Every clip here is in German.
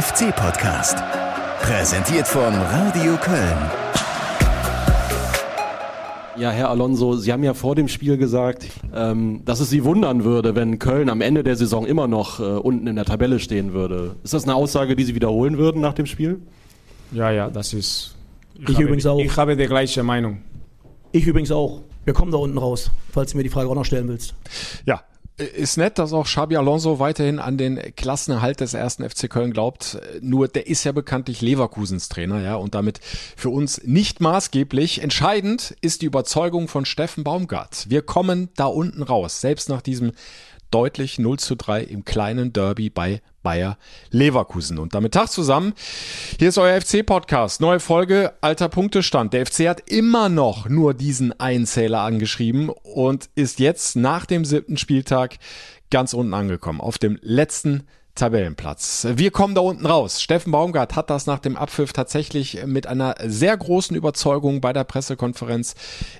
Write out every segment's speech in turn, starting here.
FC-Podcast. Präsentiert von Radio Köln. Ja, Herr Alonso, Sie haben ja vor dem Spiel gesagt, ähm, dass es Sie wundern würde, wenn Köln am Ende der Saison immer noch äh, unten in der Tabelle stehen würde. Ist das eine Aussage, die Sie wiederholen würden nach dem Spiel? Ja, ja, das ist. Ich, ich habe, übrigens auch. Ich habe die gleiche Meinung. Ich übrigens auch. Wir kommen da unten raus, falls du mir die Frage auch noch stellen willst. Ja, ist nett, dass auch Xabi Alonso weiterhin an den Klassenerhalt des ersten FC Köln glaubt. Nur der ist ja bekanntlich Leverkusens Trainer, ja, und damit für uns nicht maßgeblich. Entscheidend ist die Überzeugung von Steffen Baumgart. Wir kommen da unten raus, selbst nach diesem deutlich 0 zu 3 im kleinen Derby bei Bayer Leverkusen. Und damit Tag zusammen. Hier ist euer FC-Podcast. Neue Folge, alter Punktestand. Der FC hat immer noch nur diesen Einzähler angeschrieben und ist jetzt nach dem siebten Spieltag ganz unten angekommen. Auf dem letzten Tabellenplatz. Wir kommen da unten raus. Steffen Baumgart hat das nach dem Abpfiff tatsächlich mit einer sehr großen Überzeugung bei der Pressekonferenz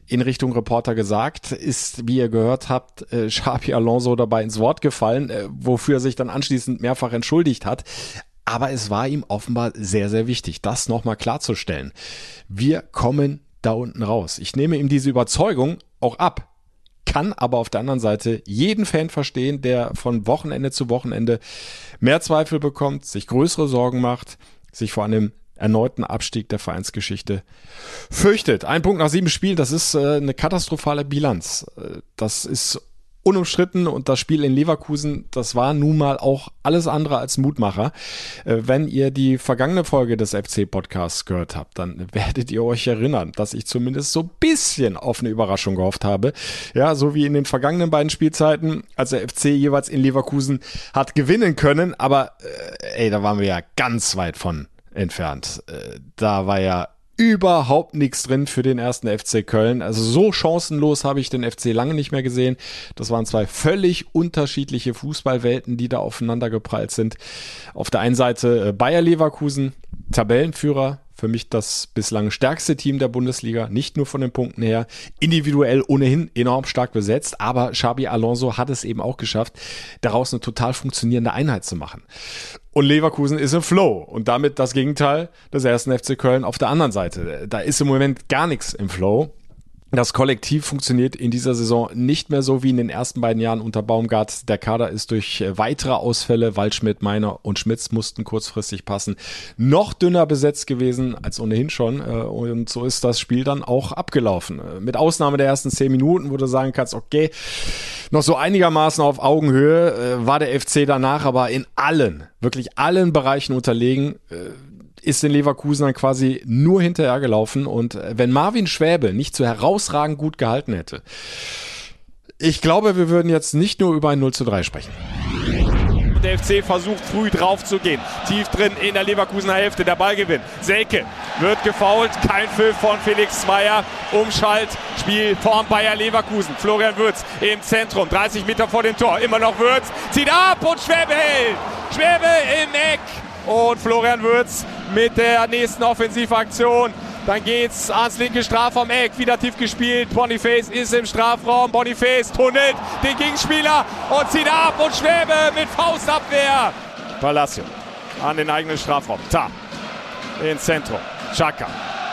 in Richtung Reporter gesagt. Ist, wie ihr gehört habt, äh, Xabi Alonso dabei ins Wort gefallen, äh, wofür er sich dann anschließend mehrfach entschuldigt hat. Aber es war ihm offenbar sehr, sehr wichtig, das nochmal klarzustellen. Wir kommen da unten raus. Ich nehme ihm diese Überzeugung auch ab kann aber auf der anderen Seite jeden Fan verstehen, der von Wochenende zu Wochenende mehr Zweifel bekommt, sich größere Sorgen macht, sich vor einem erneuten Abstieg der Vereinsgeschichte fürchtet. Ein Punkt nach sieben Spielen, das ist äh, eine katastrophale Bilanz. Äh, das ist unumstritten und das Spiel in Leverkusen, das war nun mal auch alles andere als Mutmacher. Äh, wenn ihr die vergangene Folge des FC-Podcasts gehört habt, dann werdet ihr euch erinnern, dass ich zumindest so bisschen auf eine Überraschung gehofft habe. Ja, so wie in den vergangenen beiden Spielzeiten, als der FC jeweils in Leverkusen hat gewinnen können, aber äh, ey, da waren wir ja ganz weit von entfernt. Äh, da war ja überhaupt nichts drin für den ersten FC Köln. Also so chancenlos habe ich den FC lange nicht mehr gesehen. Das waren zwei völlig unterschiedliche Fußballwelten, die da aufeinander geprallt sind. Auf der einen Seite äh, Bayer Leverkusen, Tabellenführer, für mich das bislang stärkste Team der Bundesliga, nicht nur von den Punkten her, individuell ohnehin enorm stark besetzt, aber Xabi Alonso hat es eben auch geschafft, daraus eine total funktionierende Einheit zu machen. Und Leverkusen ist im Flow und damit das Gegenteil des ersten FC Köln auf der anderen Seite. Da ist im Moment gar nichts im Flow. Das Kollektiv funktioniert in dieser Saison nicht mehr so wie in den ersten beiden Jahren unter Baumgart. Der Kader ist durch äh, weitere Ausfälle, Waldschmidt, Meiner und Schmitz mussten kurzfristig passen, noch dünner besetzt gewesen als ohnehin schon. Äh, und so ist das Spiel dann auch abgelaufen. Äh, mit Ausnahme der ersten zehn Minuten, wo du sagen kannst, okay, noch so einigermaßen auf Augenhöhe, war der FC danach aber in allen, wirklich allen Bereichen unterlegen ist in Leverkusen dann quasi nur hinterhergelaufen. Und äh, wenn Marvin Schwäbe nicht so herausragend gut gehalten hätte, ich glaube, wir würden jetzt nicht nur über ein 0 zu 3 sprechen. Der FC versucht früh drauf zu gehen. Tief drin in der Leverkusener Hälfte. Der Ballgewinn. Selke wird gefault. Kein Pfiff von Felix Zweier. Umschalt. Spiel vorm Bayer Leverkusen. Florian Würz im Zentrum. 30 Meter vor dem Tor. Immer noch Würz. Zieht ab und Schwäbe hält. Schwäbe im Eck. Und Florian Würz mit der nächsten Offensivaktion. Dann geht's ans linke Strafraum Eck, wieder tief gespielt. Boniface ist im Strafraum. Boniface tunnelt den Gegenspieler und zieht ab und Schwäbe mit Faustabwehr. Palacio an den eigenen Strafraum. Ta ins Zentrum. Chaka.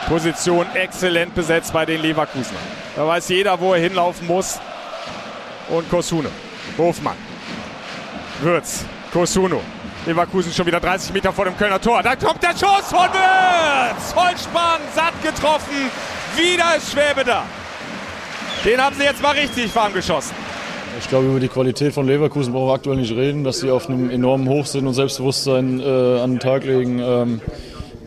Position exzellent besetzt bei den Leverkusenern. Da weiß jeder, wo er hinlaufen muss. Und Kosune. Hofmann. Würz. Kosuno. Leverkusen schon wieder 30 Meter vor dem Kölner Tor. Da kommt der Schuss von Wirtz. Vollspann, satt getroffen. Wieder ist Schwäbe da. Den haben sie jetzt mal richtig warm geschossen. Ich glaube, über die Qualität von Leverkusen brauchen wir aktuell nicht reden. Dass sie auf einem enormen Hoch sind und Selbstbewusstsein äh, an den Tag legen, ähm,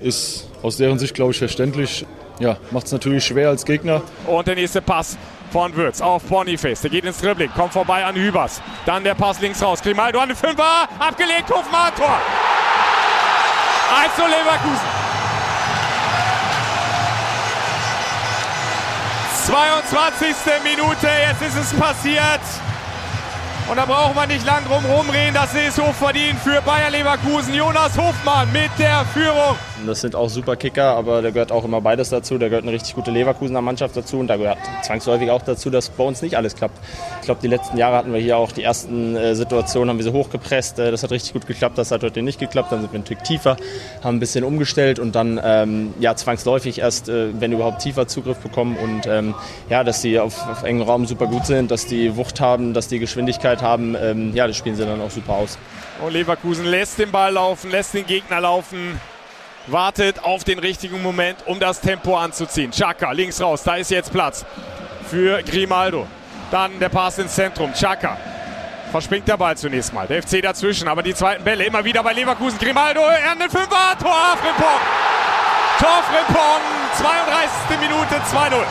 ist aus deren Sicht, glaube ich, verständlich. Ja, macht es natürlich schwer als Gegner. Und der nächste Pass von Würz auf Boniface. Der geht ins Dribbling, kommt vorbei an Hübers. Dann der Pass links raus. Grimaldo an den Fünfer, abgelegt, Hofmann, Tor. 1 zu Leverkusen. 22. Minute, jetzt ist es passiert. Und da braucht man nicht lang drum rumreden. Das ist hochverdient für Bayer Leverkusen. Jonas Hofmann mit der Führung. Das sind auch super Kicker, aber da gehört auch immer beides dazu. Da gehört eine richtig gute Leverkusener Mannschaft dazu und da gehört zwangsläufig auch dazu, dass bei uns nicht alles klappt. Ich glaube, die letzten Jahre hatten wir hier auch die ersten äh, Situationen, haben wir sie hochgepresst. Äh, das hat richtig gut geklappt, das hat heute nicht geklappt. Dann sind wir ein Stück tiefer, haben ein bisschen umgestellt und dann ähm, ja, zwangsläufig erst, äh, wenn überhaupt tiefer Zugriff bekommen und ähm, ja, dass die auf, auf engem Raum super gut sind, dass die Wucht haben, dass die Geschwindigkeit haben. Ähm, ja, das spielen sie dann auch super aus. Und Leverkusen lässt den Ball laufen, lässt den Gegner laufen wartet auf den richtigen Moment, um das Tempo anzuziehen. Chaka links raus, da ist jetzt Platz für Grimaldo. Dann der Pass ins Zentrum. Chaka verspringt der Ball zunächst mal. Der FC dazwischen, aber die zweiten Bälle immer wieder bei Leverkusen. Grimaldo, er den Fünfer, Tor Frimpong. Tor Frimpong, 32. Minute, 2-0.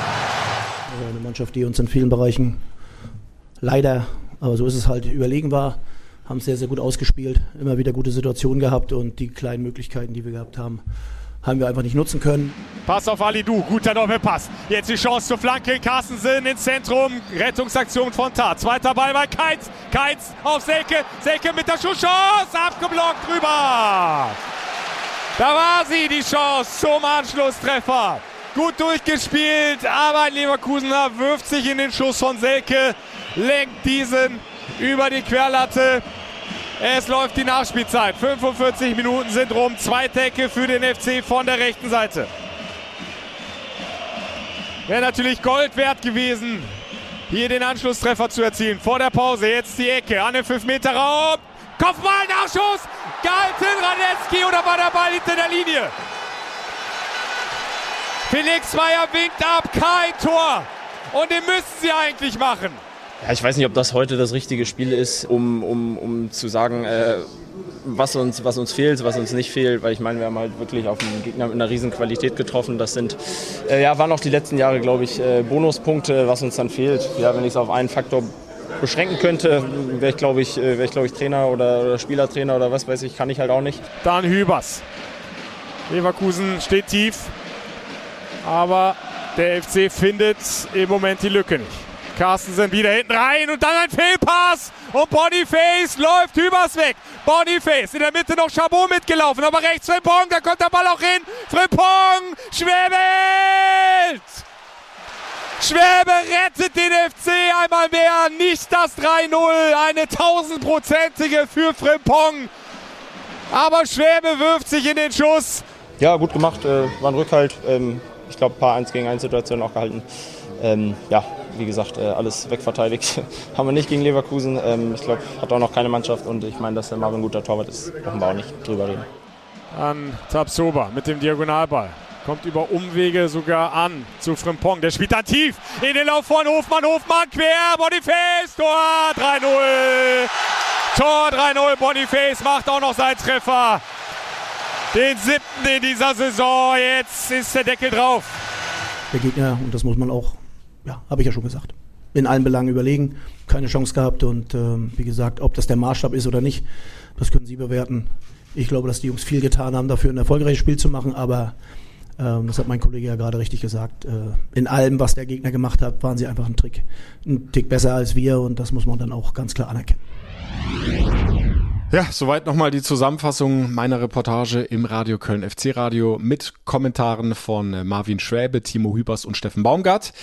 Eine Mannschaft, die uns in vielen Bereichen leider, aber so ist es halt, überlegen war haben sehr, sehr gut ausgespielt, immer wieder gute Situationen gehabt und die kleinen Möglichkeiten, die wir gehabt haben, haben wir einfach nicht nutzen können. Pass auf Alidu, guter Doppelpass. Jetzt die Chance zur Flanke. Carstensen ins Zentrum. Rettungsaktion von Tat. Zweiter Ball bei Keitz. Keitz auf Selke. Selke mit der Schusschance. Abgeblockt drüber. Da war sie, die Chance zum Anschlusstreffer. Gut durchgespielt, aber ein Leverkusener wirft sich in den Schuss von Selke, lenkt diesen über die Querlatte. Es läuft die Nachspielzeit. 45 Minuten sind rum. Zweite Ecke für den FC von der rechten Seite. Wäre natürlich Gold wert gewesen, hier den Anschlusstreffer zu erzielen. Vor der Pause jetzt die Ecke an den 5-Meter-Raum. Kopfball, Nachschuss. Gehalten, Radetzky oder war der Ball hinter der Linie? Felix Meyer winkt ab, kein Tor. Und den müssen sie eigentlich machen. Ja, ich weiß nicht, ob das heute das richtige Spiel ist, um, um, um zu sagen, äh, was, uns, was uns fehlt, was uns nicht fehlt, weil ich meine, wir haben halt wirklich auf einen Gegner mit einer riesen Qualität getroffen. Das sind, äh, ja, waren auch die letzten Jahre, glaube ich, äh, Bonuspunkte, was uns dann fehlt. Ja, wenn ich es auf einen Faktor beschränken könnte, wäre ich, glaube ich, äh, wär ich, glaub ich, Trainer oder, oder Spielertrainer oder was weiß ich, kann ich halt auch nicht. Dann Hübers. Leverkusen steht tief, aber der FC findet im Moment die Lücke nicht. Carstensen wieder hinten rein und dann ein Fehlpass. Und Boniface läuft übers weg. Boniface in der Mitte noch Chabot mitgelaufen, aber rechts Frimpong, da kommt der Ball auch hin. Frimpong, schwebelt! Schwäbe rettet den FC einmal mehr. Nicht das 3-0, eine tausendprozentige für Frimpong. Aber Schwäbe wirft sich in den Schuss. Ja, gut gemacht, äh, war ein Rückhalt. Ähm, ich glaube, ein paar 1 gegen 1 Situationen auch gehalten. Ähm, ja, wie gesagt, äh, alles wegverteidigt. Haben wir nicht gegen Leverkusen. Ähm, ich glaube, hat auch noch keine Mannschaft und ich meine, dass der Marvin ein guter Torwart ist, brauchen wir auch nicht drüber reden. An Tabsoba mit dem Diagonalball. Kommt über Umwege sogar an zu Frimpong. Der spielt dann tief in den Lauf von Hofmann. Hofmann quer. Boniface. Tor 3-0. Tor 3-0. Boniface macht auch noch seinen Treffer. Den siebten in dieser Saison. Jetzt ist der Deckel drauf. Der Gegner, und das muss man auch ja, habe ich ja schon gesagt. In allen Belangen überlegen, keine Chance gehabt und ähm, wie gesagt, ob das der Maßstab ist oder nicht, das können Sie bewerten. Ich glaube, dass die Jungs viel getan haben, dafür ein erfolgreiches Spiel zu machen, aber ähm, das hat mein Kollege ja gerade richtig gesagt. Äh, in allem, was der Gegner gemacht hat, waren sie einfach ein Trick, ein Tick besser als wir und das muss man dann auch ganz klar anerkennen. Ja, soweit nochmal die Zusammenfassung meiner Reportage im Radio Köln FC Radio mit Kommentaren von Marvin Schwäbe, Timo Hübers und Steffen Baumgart.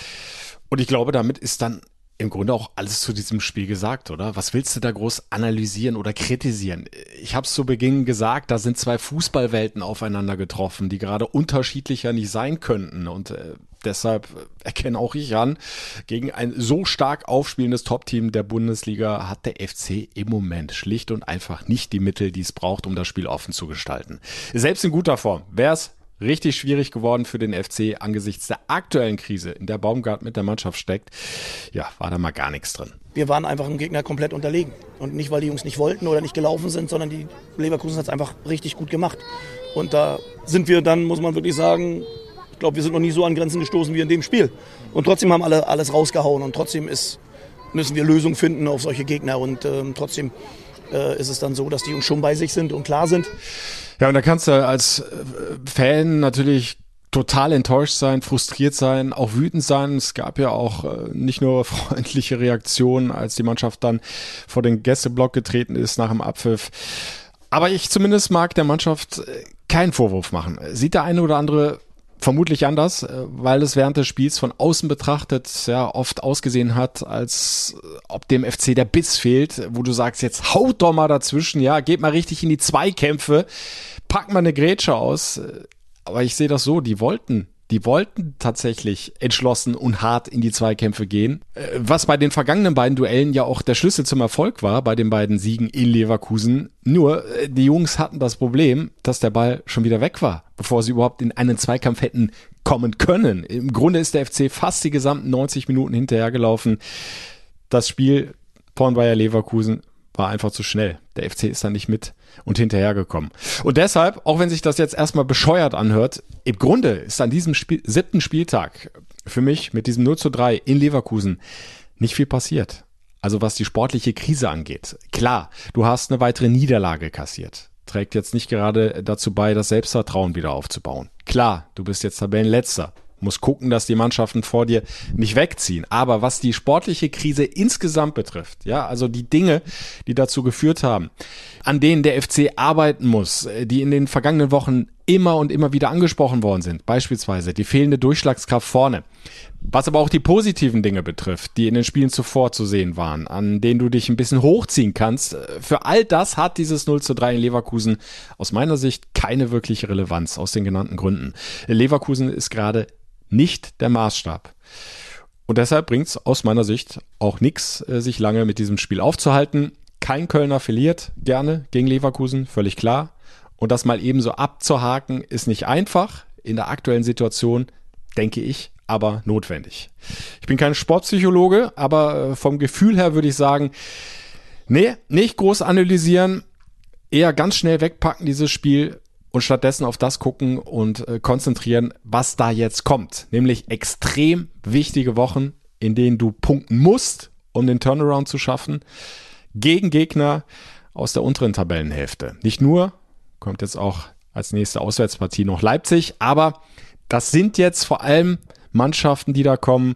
Und ich glaube, damit ist dann im Grunde auch alles zu diesem Spiel gesagt, oder? Was willst du da groß analysieren oder kritisieren? Ich habe es zu Beginn gesagt, da sind zwei Fußballwelten aufeinander getroffen, die gerade unterschiedlicher nicht sein könnten. Und äh, deshalb erkenne auch ich an, gegen ein so stark aufspielendes Top-Team der Bundesliga hat der FC im Moment schlicht und einfach nicht die Mittel, die es braucht, um das Spiel offen zu gestalten. Selbst in guter Form wäre es richtig schwierig geworden für den FC angesichts der aktuellen Krise, in der Baumgart mit der Mannschaft steckt. Ja, war da mal gar nichts drin. Wir waren einfach im Gegner komplett unterlegen. Und nicht, weil die Jungs nicht wollten oder nicht gelaufen sind, sondern die Leverkusen hat es einfach richtig gut gemacht. Und da sind wir dann, muss man wirklich sagen, ich glaube, wir sind noch nie so an Grenzen gestoßen wie in dem Spiel. Und trotzdem haben alle alles rausgehauen und trotzdem ist, müssen wir Lösungen finden auf solche Gegner. Und ähm, trotzdem äh, ist es dann so, dass die Jungs schon bei sich sind und klar sind. Ja, und da kannst du als äh, Fan natürlich total enttäuscht sein, frustriert sein, auch wütend sein. Es gab ja auch äh, nicht nur freundliche Reaktionen, als die Mannschaft dann vor den Gästeblock getreten ist nach dem Abpfiff. Aber ich zumindest mag der Mannschaft äh, keinen Vorwurf machen. Sieht der eine oder andere vermutlich anders, äh, weil es während des Spiels von außen betrachtet ja oft ausgesehen hat, als ob dem FC der Biss fehlt, wo du sagst, jetzt haut doch mal dazwischen, ja, geht mal richtig in die Zweikämpfe, pack mal eine Grätsche aus. Aber ich sehe das so, die wollten die wollten tatsächlich entschlossen und hart in die Zweikämpfe gehen. Äh, was bei den vergangenen beiden Duellen ja auch der Schlüssel zum Erfolg war, bei den beiden Siegen in Leverkusen. Nur, äh, die Jungs hatten das Problem, dass der Ball schon wieder weg war, bevor sie überhaupt in einen Zweikampf hätten kommen können. Im Grunde ist der FC fast die gesamten 90 Minuten hinterhergelaufen. Das Spiel Bayer Leverkusen war einfach zu schnell. Der FC ist da nicht mit und hinterhergekommen. Und deshalb, auch wenn sich das jetzt erstmal bescheuert anhört, im Grunde ist an diesem Spiel, siebten Spieltag für mich mit diesem 0 zu 3 in Leverkusen nicht viel passiert. Also was die sportliche Krise angeht. Klar, du hast eine weitere Niederlage kassiert. Trägt jetzt nicht gerade dazu bei, das Selbstvertrauen wieder aufzubauen. Klar, du bist jetzt Tabellenletzter muss gucken, dass die Mannschaften vor dir nicht wegziehen. Aber was die sportliche Krise insgesamt betrifft, ja, also die Dinge, die dazu geführt haben, an denen der FC arbeiten muss, äh, die in den vergangenen Wochen immer und immer wieder angesprochen worden sind, beispielsweise die fehlende Durchschlagskraft vorne, was aber auch die positiven Dinge betrifft, die in den Spielen zuvor zu sehen waren, an denen du dich ein bisschen hochziehen kannst. Äh, für all das hat dieses 0 zu 3 in Leverkusen aus meiner Sicht keine wirkliche Relevanz aus den genannten Gründen. Leverkusen ist gerade nicht der Maßstab. Und deshalb bringt es aus meiner Sicht auch nichts, äh, sich lange mit diesem Spiel aufzuhalten. Kein Kölner verliert gerne gegen Leverkusen, völlig klar. Und das mal eben so abzuhaken, ist nicht einfach. In der aktuellen Situation, denke ich, aber notwendig. Ich bin kein Sportpsychologe, aber äh, vom Gefühl her würde ich sagen, nee, nicht groß analysieren, eher ganz schnell wegpacken dieses Spiel, und stattdessen auf das gucken und äh, konzentrieren, was da jetzt kommt. Nämlich extrem wichtige Wochen, in denen du punkten musst, um den Turnaround zu schaffen, gegen Gegner aus der unteren Tabellenhälfte. Nicht nur, kommt jetzt auch als nächste Auswärtspartie noch Leipzig, aber das sind jetzt vor allem Mannschaften, die da kommen,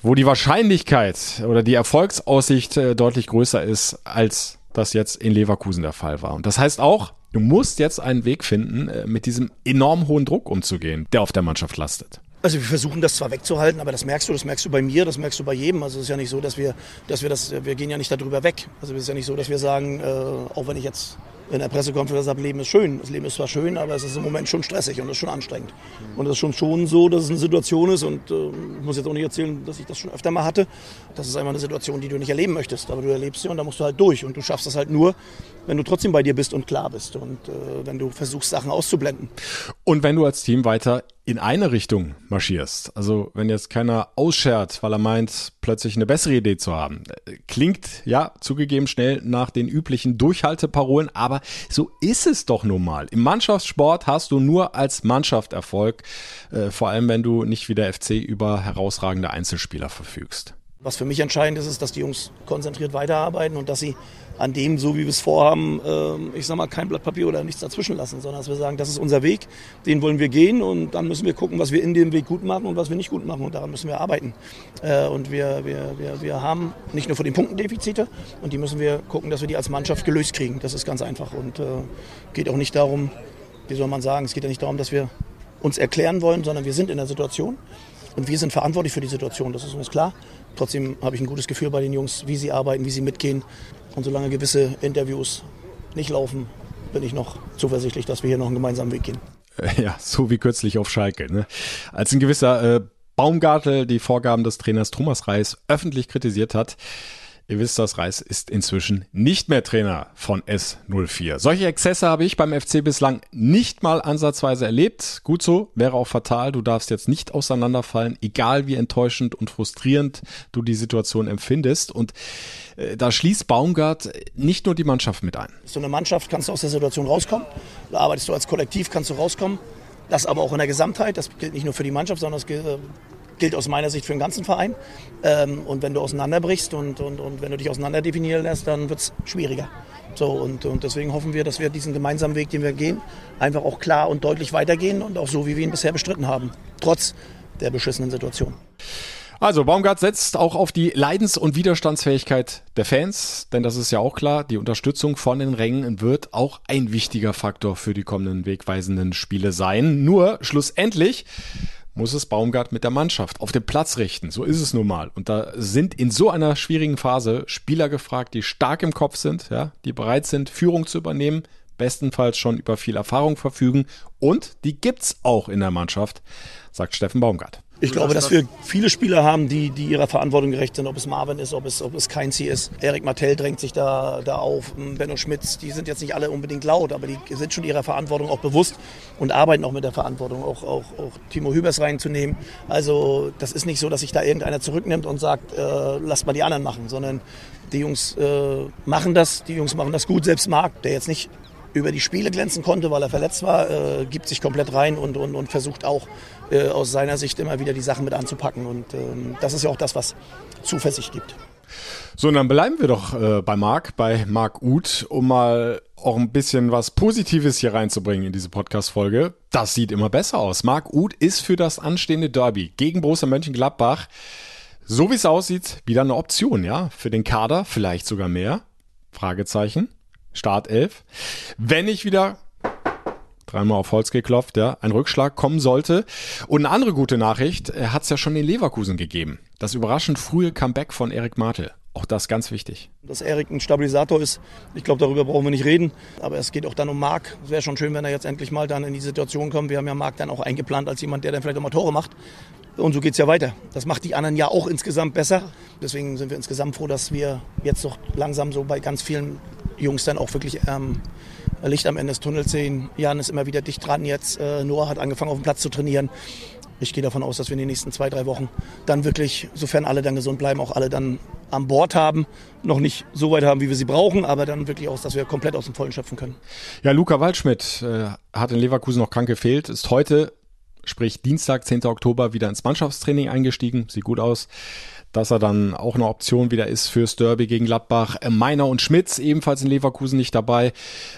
wo die Wahrscheinlichkeit oder die Erfolgsaussicht äh, deutlich größer ist, als das jetzt in Leverkusen der Fall war. Und das heißt auch, Du musst jetzt einen Weg finden, äh, mit diesem enorm hohen Druck umzugehen, der auf der Mannschaft lastet. Also wir versuchen das zwar wegzuhalten, aber das merkst du, das merkst du bei mir, das merkst du bei jedem. Also es ist ja nicht so, dass wir, dass wir das, wir gehen ja nicht darüber weg. Also es ist ja nicht so, dass wir sagen, äh, auch wenn ich jetzt in der Pressekonferenz sage, Leben ist schön. Das Leben ist zwar schön, aber es ist im Moment schon stressig und es ist schon anstrengend. Und es ist schon schon so, dass es eine Situation ist und äh, ich muss jetzt auch nicht erzählen, dass ich das schon öfter mal hatte. Das ist einfach eine Situation, die du nicht erleben möchtest, aber du erlebst sie und da musst du halt durch und du schaffst das halt nur, wenn du trotzdem bei dir bist und klar bist und äh, wenn du versuchst, Sachen auszublenden. Und wenn du als Team weiter in eine Richtung marschierst, also wenn jetzt keiner ausschert, weil er meint, plötzlich eine bessere Idee zu haben, klingt ja zugegeben schnell nach den üblichen Durchhalteparolen, aber so ist es doch nun mal. Im Mannschaftssport hast du nur als Mannschaft Erfolg, äh, vor allem wenn du nicht wie der FC über herausragende Einzelspieler verfügst. Was für mich entscheidend ist, ist, dass die Jungs konzentriert weiterarbeiten und dass sie an dem, so wie wir es vorhaben, äh, ich sag mal, kein Blatt Papier oder nichts dazwischen lassen, sondern dass wir sagen, das ist unser Weg, den wollen wir gehen und dann müssen wir gucken, was wir in dem Weg gut machen und was wir nicht gut machen und daran müssen wir arbeiten. Äh, und wir, wir, wir, wir haben nicht nur von den Punkten Defizite und die müssen wir gucken, dass wir die als Mannschaft gelöst kriegen. Das ist ganz einfach und äh, geht auch nicht darum, wie soll man sagen, es geht ja nicht darum, dass wir uns erklären wollen, sondern wir sind in der Situation und wir sind verantwortlich für die Situation, das ist uns klar. Trotzdem habe ich ein gutes Gefühl bei den Jungs, wie sie arbeiten, wie sie mitgehen. Und solange gewisse Interviews nicht laufen, bin ich noch zuversichtlich, dass wir hier noch einen gemeinsamen Weg gehen. Ja, so wie kürzlich auf Schalke. Ne? Als ein gewisser äh, Baumgartel die Vorgaben des Trainers Thomas Reis öffentlich kritisiert hat, Ihr wisst, das Reis ist inzwischen nicht mehr Trainer von S04. Solche Exzesse habe ich beim FC bislang nicht mal ansatzweise erlebt. Gut so, wäre auch fatal. Du darfst jetzt nicht auseinanderfallen, egal wie enttäuschend und frustrierend du die Situation empfindest. Und äh, da schließt Baumgart nicht nur die Mannschaft mit ein. So eine Mannschaft kannst du aus der Situation rauskommen. Da arbeitest du als Kollektiv, kannst du rauskommen. Das aber auch in der Gesamtheit. Das gilt nicht nur für die Mannschaft, sondern das gilt äh, gilt aus meiner Sicht für den ganzen Verein. Ähm, und wenn du auseinanderbrichst und, und, und wenn du dich auseinander definieren lässt, dann wird es schwieriger. So, und, und deswegen hoffen wir, dass wir diesen gemeinsamen Weg, den wir gehen, einfach auch klar und deutlich weitergehen und auch so, wie wir ihn bisher bestritten haben. Trotz der beschissenen Situation. Also Baumgart setzt auch auf die Leidens- und Widerstandsfähigkeit der Fans, denn das ist ja auch klar, die Unterstützung von den Rängen wird auch ein wichtiger Faktor für die kommenden wegweisenden Spiele sein. Nur schlussendlich muss es Baumgart mit der Mannschaft auf den Platz richten. So ist es nun mal. Und da sind in so einer schwierigen Phase Spieler gefragt, die stark im Kopf sind, ja, die bereit sind, Führung zu übernehmen, bestenfalls schon über viel Erfahrung verfügen und die gibt's auch in der Mannschaft, sagt Steffen Baumgart. Ich glaube, dass wir viele Spieler haben, die, die ihrer Verantwortung gerecht sind, ob es Marvin ist, ob es, ob es Keinzi ist. Erik Martell drängt sich da, da auf, Benno Schmitz, die sind jetzt nicht alle unbedingt laut, aber die sind schon ihrer Verantwortung auch bewusst und arbeiten auch mit der Verantwortung, auch, auch, auch Timo Hübers reinzunehmen. Also das ist nicht so, dass sich da irgendeiner zurücknimmt und sagt, äh, lasst mal die anderen machen, sondern die Jungs äh, machen das, die Jungs machen das gut. Selbst Marc, der jetzt nicht über die Spiele glänzen konnte, weil er verletzt war, äh, gibt sich komplett rein und, und, und versucht auch äh, aus seiner Sicht immer wieder die Sachen mit anzupacken. Und ähm, das ist ja auch das, was Zuversicht gibt. So, und dann bleiben wir doch äh, bei Marc, bei Marc Uth, um mal auch ein bisschen was Positives hier reinzubringen in diese Podcast-Folge. Das sieht immer besser aus. Marc Uth ist für das anstehende Derby gegen Borussia Mönchengladbach, so wie es aussieht, wieder eine Option, ja? Für den Kader vielleicht sogar mehr? Fragezeichen. Startelf. Wenn ich wieder dreimal auf Holz geklopft, ja, ein Rückschlag kommen sollte. Und eine andere gute Nachricht hat es ja schon in Leverkusen gegeben. Das überraschend frühe Comeback von Erik Martel. Auch das ganz wichtig. Dass Erik ein Stabilisator ist, ich glaube, darüber brauchen wir nicht reden. Aber es geht auch dann um Marc. Es wäre schon schön, wenn er jetzt endlich mal dann in die Situation kommt. Wir haben ja Marc dann auch eingeplant als jemand, der dann vielleicht auch mal Tore macht. Und so geht es ja weiter. Das macht die anderen ja auch insgesamt besser. Deswegen sind wir insgesamt froh, dass wir jetzt doch langsam so bei ganz vielen Jungs dann auch wirklich ähm, Licht am Ende des Tunnels sehen. Jan ist immer wieder dicht dran jetzt. Äh, Noah hat angefangen auf dem Platz zu trainieren. Ich gehe davon aus, dass wir in den nächsten zwei, drei Wochen dann wirklich, sofern alle dann gesund bleiben, auch alle dann an Bord haben. Noch nicht so weit haben, wie wir sie brauchen, aber dann wirklich auch, dass wir komplett aus dem Vollen schöpfen können. Ja, Luca Waldschmidt äh, hat in Leverkusen noch krank gefehlt, ist heute, sprich Dienstag, 10. Oktober, wieder ins Mannschaftstraining eingestiegen. Sieht gut aus dass er dann auch eine Option wieder ist fürs Derby gegen Gladbach. Äh, Meiner und Schmitz ebenfalls in Leverkusen nicht dabei,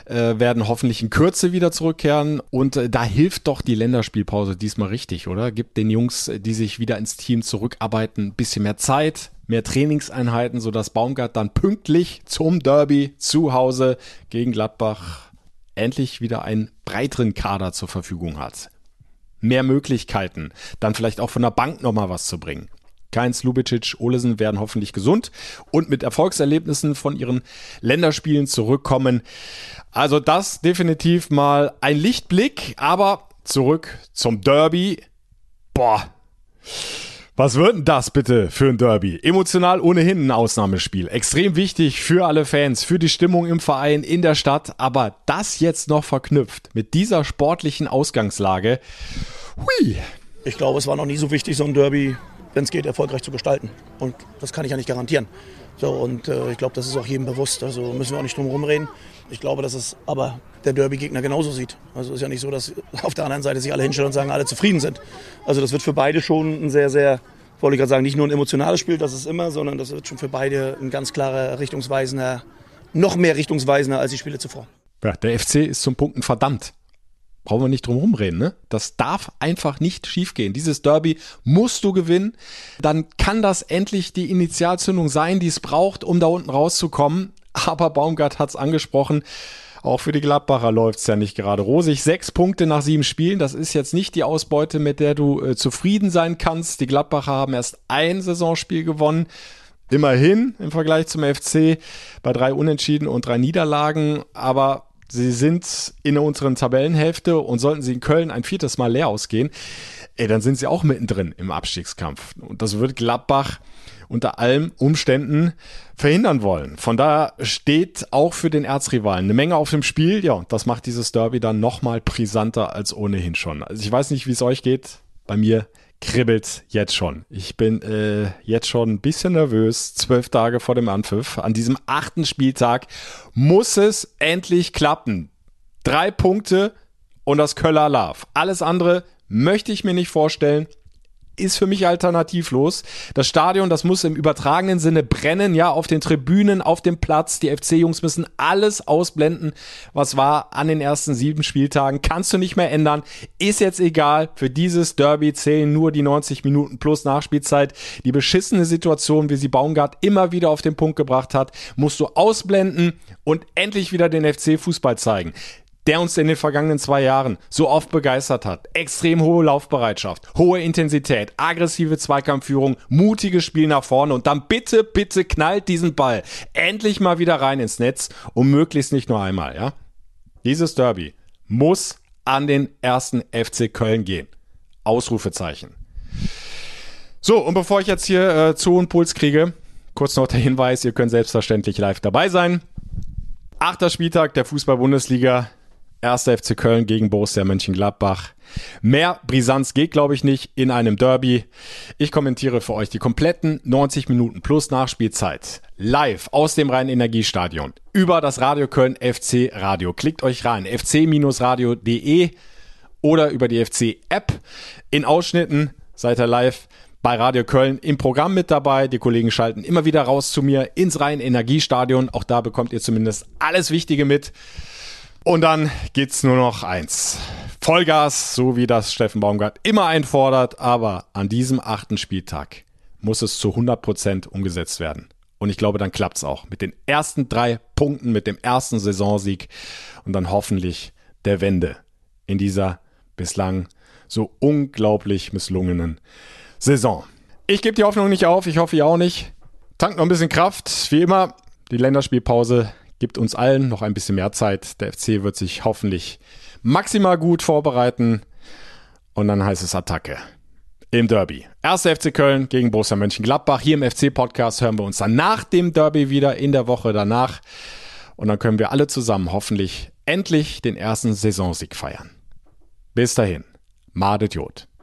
äh, werden hoffentlich in Kürze wieder zurückkehren. Und äh, da hilft doch die Länderspielpause diesmal richtig, oder? Gibt den Jungs, die sich wieder ins Team zurückarbeiten, ein bisschen mehr Zeit, mehr Trainingseinheiten, sodass Baumgart dann pünktlich zum Derby zu Hause gegen Gladbach endlich wieder einen breiteren Kader zur Verfügung hat. Mehr Möglichkeiten, dann vielleicht auch von der Bank nochmal was zu bringen. Keins, Lubicic, Olesen werden hoffentlich gesund und mit Erfolgserlebnissen von ihren Länderspielen zurückkommen. Also das definitiv mal ein Lichtblick, aber zurück zum Derby. Boah. Was wird denn das bitte für ein Derby? Emotional ohnehin ein Ausnahmespiel. Extrem wichtig für alle Fans, für die Stimmung im Verein, in der Stadt. Aber das jetzt noch verknüpft mit dieser sportlichen Ausgangslage. Hui. Ich glaube, es war noch nie so wichtig, so ein Derby wenn es geht, erfolgreich zu gestalten. Und das kann ich ja nicht garantieren. So, und äh, ich glaube, das ist auch jedem bewusst. Also müssen wir auch nicht drum herum reden. Ich glaube, dass es aber der Derby-Gegner genauso sieht. Also ist ja nicht so, dass auf der anderen Seite sich alle hinstellen und sagen, alle zufrieden sind. Also das wird für beide schon ein sehr, sehr, wollte ich gerade sagen, nicht nur ein emotionales Spiel, das ist immer, sondern das wird schon für beide ein ganz klarer, richtungsweisender, noch mehr richtungsweisender als die Spiele zuvor. Ja, der FC ist zum Punkten verdammt brauchen wir nicht drum rumreden, ne? Das darf einfach nicht schiefgehen. Dieses Derby musst du gewinnen. Dann kann das endlich die Initialzündung sein, die es braucht, um da unten rauszukommen. Aber Baumgart hat es angesprochen. Auch für die Gladbacher läuft es ja nicht gerade rosig. Sechs Punkte nach sieben Spielen, das ist jetzt nicht die Ausbeute, mit der du äh, zufrieden sein kannst. Die Gladbacher haben erst ein Saisonspiel gewonnen. Immerhin im Vergleich zum FC bei drei Unentschieden und drei Niederlagen. Aber sie sind in der unteren Tabellenhälfte und sollten sie in Köln ein viertes Mal leer ausgehen, ey, dann sind sie auch mittendrin im Abstiegskampf. Und das wird Gladbach unter allen Umständen verhindern wollen. Von daher steht auch für den Erzrivalen eine Menge auf dem Spiel. Ja, das macht dieses Derby dann nochmal brisanter als ohnehin schon. Also ich weiß nicht, wie es euch geht. Bei mir kribbelt jetzt schon. Ich bin äh, jetzt schon ein bisschen nervös. Zwölf Tage vor dem Anpfiff. An diesem achten Spieltag muss es endlich klappen. Drei Punkte und das Köller Love. Alles andere möchte ich mir nicht vorstellen. Ist für mich alternativlos. Das Stadion, das muss im übertragenen Sinne brennen, ja, auf den Tribünen, auf dem Platz. Die FC-Jungs müssen alles ausblenden, was war an den ersten sieben Spieltagen. Kannst du nicht mehr ändern. Ist jetzt egal. Für dieses Derby zählen nur die 90 Minuten plus Nachspielzeit. Die beschissene Situation, wie sie Baumgart immer wieder auf den Punkt gebracht hat, musst du ausblenden und endlich wieder den FC-Fußball zeigen der uns in den vergangenen zwei Jahren so oft begeistert hat. Extrem hohe Laufbereitschaft, hohe Intensität, aggressive Zweikampfführung, mutiges Spiel nach vorne und dann bitte, bitte knallt diesen Ball endlich mal wieder rein ins Netz und möglichst nicht nur einmal, ja? Dieses Derby muss an den ersten FC Köln gehen. Ausrufezeichen. So, und bevor ich jetzt hier äh, zu und Puls kriege, kurz noch der Hinweis, ihr könnt selbstverständlich live dabei sein. Achter Spieltag der Fußball-Bundesliga. 1. FC Köln gegen Borussia Mönchengladbach. Mehr Brisanz geht, glaube ich, nicht in einem Derby. Ich kommentiere für euch die kompletten 90 Minuten plus Nachspielzeit live aus dem Rhein-Energiestadion über das Radio Köln FC Radio. Klickt euch rein, fc-radio.de oder über die FC-App. In Ausschnitten seid ihr live bei Radio Köln im Programm mit dabei. Die Kollegen schalten immer wieder raus zu mir ins Rhein-Energiestadion. Auch da bekommt ihr zumindest alles Wichtige mit. Und dann geht's nur noch eins. Vollgas, so wie das Steffen Baumgart immer einfordert, aber an diesem achten Spieltag muss es zu 100 Prozent umgesetzt werden. Und ich glaube, dann klappt's auch. Mit den ersten drei Punkten, mit dem ersten Saisonsieg und dann hoffentlich der Wende in dieser bislang so unglaublich misslungenen Saison. Ich gebe die Hoffnung nicht auf, ich hoffe ihr auch nicht. Tankt noch ein bisschen Kraft, wie immer. Die Länderspielpause gibt uns allen noch ein bisschen mehr Zeit. Der FC wird sich hoffentlich maximal gut vorbereiten. Und dann heißt es Attacke im Derby. Erster FC Köln gegen Borussia Mönchengladbach. Hier im FC-Podcast hören wir uns dann nach dem Derby wieder in der Woche danach. Und dann können wir alle zusammen hoffentlich endlich den ersten Saisonsieg feiern. Bis dahin, Madet Jod.